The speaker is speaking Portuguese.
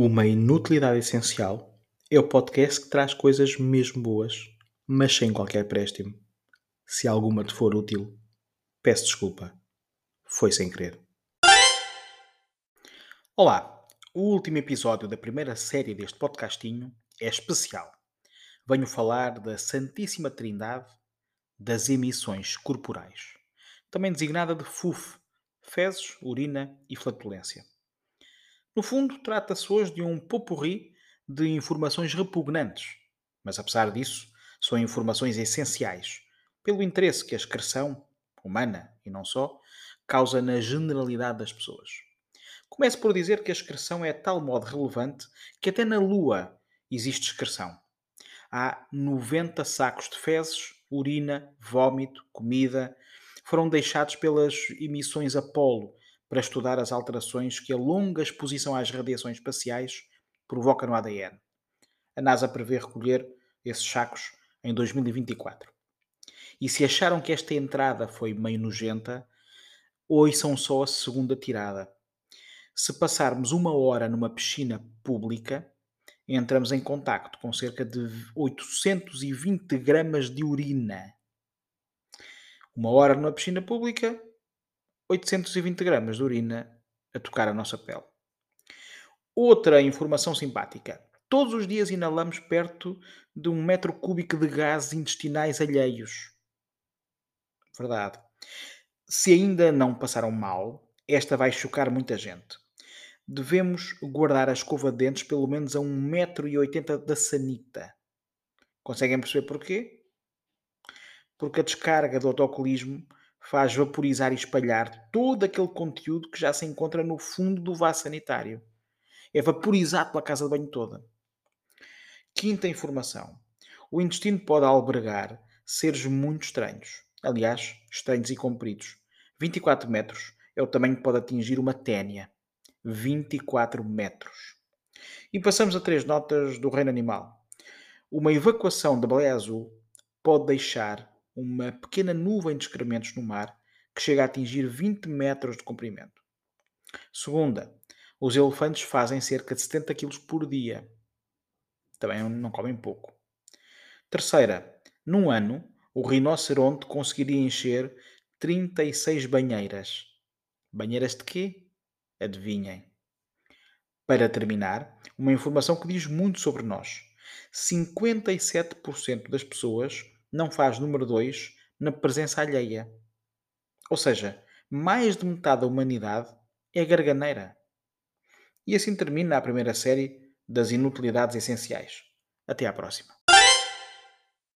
Uma Inutilidade Essencial é o podcast que traz coisas mesmo boas, mas sem qualquer préstimo. Se alguma te for útil, peço desculpa. Foi sem querer. Olá! O último episódio da primeira série deste podcastinho é especial. Venho falar da Santíssima Trindade das emissões corporais, também designada de FUF, fezes, urina e flatulência. No fundo, trata-se hoje de um popurri de informações repugnantes, mas apesar disso, são informações essenciais, pelo interesse que a excreção, humana e não só, causa na generalidade das pessoas. Começo por dizer que a excreção é de tal modo relevante que até na Lua existe excreção. Há 90 sacos de fezes, urina, vômito, comida, foram deixados pelas emissões Apolo para estudar as alterações que a longa exposição às radiações espaciais provoca no ADN. A NASA prevê recolher esses sacos em 2024. E se acharam que esta entrada foi meio nojenta, ouçam só a segunda tirada. Se passarmos uma hora numa piscina pública, entramos em contacto com cerca de 820 gramas de urina. Uma hora numa piscina pública, 820 gramas de urina a tocar a nossa pele. Outra informação simpática. Todos os dias inalamos perto de um metro cúbico de gases intestinais alheios. Verdade. Se ainda não passaram mal, esta vai chocar muita gente. Devemos guardar a escova de dentes pelo menos a 1,80m da sanita. Conseguem perceber porquê? Porque a descarga do autocolismo faz vaporizar e espalhar todo aquele conteúdo que já se encontra no fundo do vaso sanitário. É vaporizado pela casa de banho toda. Quinta informação. O intestino pode albergar seres muito estranhos. Aliás, estranhos e compridos. 24 metros é o tamanho que pode atingir uma ténia. 24 metros. E passamos a três notas do reino animal. Uma evacuação da baleia azul pode deixar uma pequena nuvem de excrementos no mar que chega a atingir 20 metros de comprimento. Segunda, os elefantes fazem cerca de 70 kg por dia. Também não comem pouco. Terceira, num ano, o rinoceronte conseguiria encher 36 banheiras. Banheiras de quê? Adivinhem. Para terminar, uma informação que diz muito sobre nós. 57% das pessoas não faz número 2 na presença alheia. Ou seja, mais de metade da humanidade é garganeira. E assim termina a primeira série das inutilidades essenciais. Até à próxima.